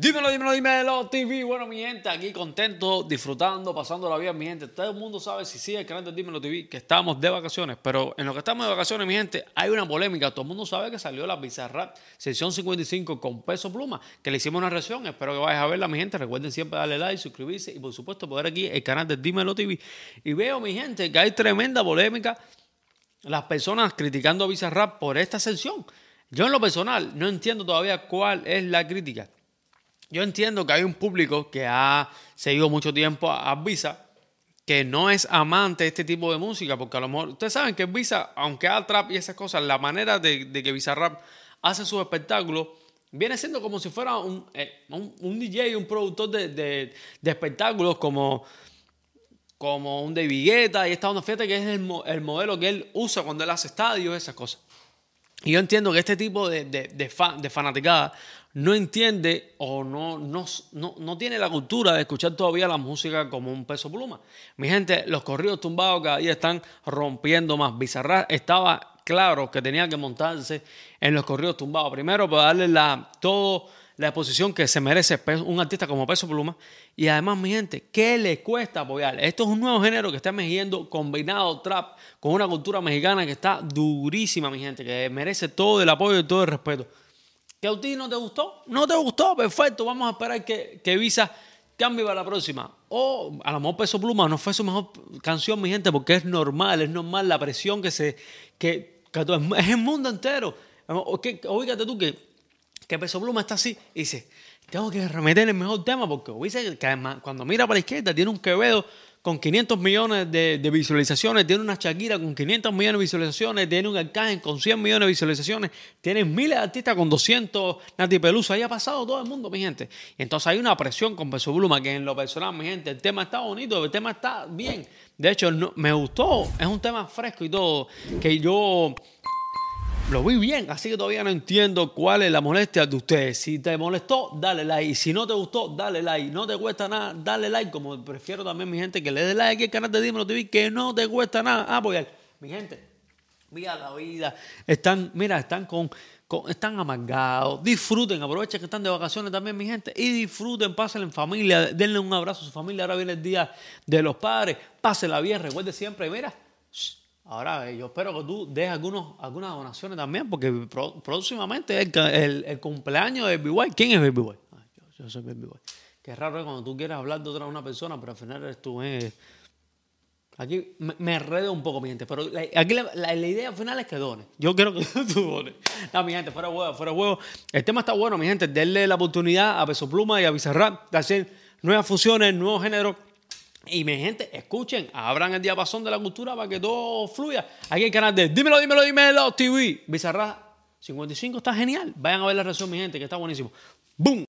Dímelo, dímelo, dímelo, TV. Bueno, mi gente, aquí contento, disfrutando, pasando la vida, mi gente. Todo el mundo sabe si sigue el canal de Dímelo TV que estamos de vacaciones, pero en lo que estamos de vacaciones, mi gente, hay una polémica. Todo el mundo sabe que salió la Bizarrap sesión 55 con peso pluma, que le hicimos una reacción. Espero que vayas a verla, mi gente. Recuerden siempre darle like, suscribirse y, por supuesto, poder aquí el canal de Dímelo TV. Y veo, mi gente, que hay tremenda polémica. Las personas criticando a Bizarrap por esta sesión. Yo, en lo personal, no entiendo todavía cuál es la crítica. Yo entiendo que hay un público que ha seguido mucho tiempo a, Visa, que no es amante de este tipo de música, porque a lo mejor, ustedes saben que Visa, aunque haga trap y esas cosas, la manera de, que Visa Rap hace sus espectáculos viene siendo como si fuera un, eh, un, DJ, un productor de, espectáculos como, como un David Guetta y esta onda, fíjate que es el, el, modelo que él usa cuando él hace estadios, esas cosas. Y yo entiendo que este tipo de, de, fan, de fanaticada no entiende o no, no, no, tiene la cultura de escuchar todavía la música como un peso pluma. Mi gente, los corridos tumbados cada día están rompiendo más. Bizarra estaba claro que tenía que montarse en los corridos tumbados. Primero, para darle la, todo la exposición que se merece un artista como Peso Pluma. Y además, mi gente, ¿qué le cuesta apoyar? Esto es un nuevo género que está emergiendo combinado trap con una cultura mexicana que está durísima, mi gente, que merece todo el apoyo y todo el respeto. ¿Que a ti no te gustó? No te gustó, perfecto. Vamos a esperar que, que Visa cambie para la próxima. O a lo mejor Peso Pluma no fue su mejor canción, mi gente, porque es normal, es normal la presión que se. que, es el mundo entero. Oígate tú que, que Peso Pluma está así y dice: Tengo que remeter el mejor tema, porque dice que además, cuando mira para la izquierda tiene un Quevedo con 500 millones de, visualizaciones, tiene una Shakira con 500 millones de visualizaciones, tiene un Arcángel con 100 millones de visualizaciones, tiene miles de artistas con 200, Nati Peluso, ahí ha pasado todo el mundo, mi gente. entonces hay una presión con Peso Bluma, que en lo personal, mi gente, el tema está bonito, el tema está bien. De hecho, me gustó, es un tema fresco y todo, que yo lo vi bien, así que todavía no entiendo cuál es la molestia de ustedes. Si te molestó, dale like. Si no te gustó, dale like. No te cuesta nada, dale like. Como prefiero también, mi gente, que le dé like al canal de Dímelo TV, que no te cuesta nada apoyar. Mi gente, mira la vida. Están, mira, están con, están amargados. Disfruten, aprovechen que están de vacaciones también, mi gente. Y disfruten, pásenla en familia, denle un abrazo a su familia. Ahora viene el día de los padres. Pásenla bien, recuerde siempre, mira. Ahora, eh, yo espero que tú des algunos, algunas donaciones también, porque próximamente es el, cumpleaños de Baby. ¿Quién es Baby Boy? yo, soy Baby Boy. Qué raro es cuando tú quieres hablar de otra una persona, pero al final eres tú. Eh. Aquí me, me, un poco, mi gente, pero aquí la, idea final es que dones. Yo quiero que tú dones. No, mi gente, fuera huevo, fuera huevo. El tema está bueno, mi gente. Denle la oportunidad a Peso Pluma y a Bizarrap de hacer nuevas fusiones, nuevos géneros y mi gente, escuchen, abran el diapasón de la cultura para que todo fluya. Aquí el canal de Dímelo, Dímelo, Dímelo TV. Bizarra 55 está genial. Vayan a ver la reacción, mi gente, que está buenísimo. ¡Boom!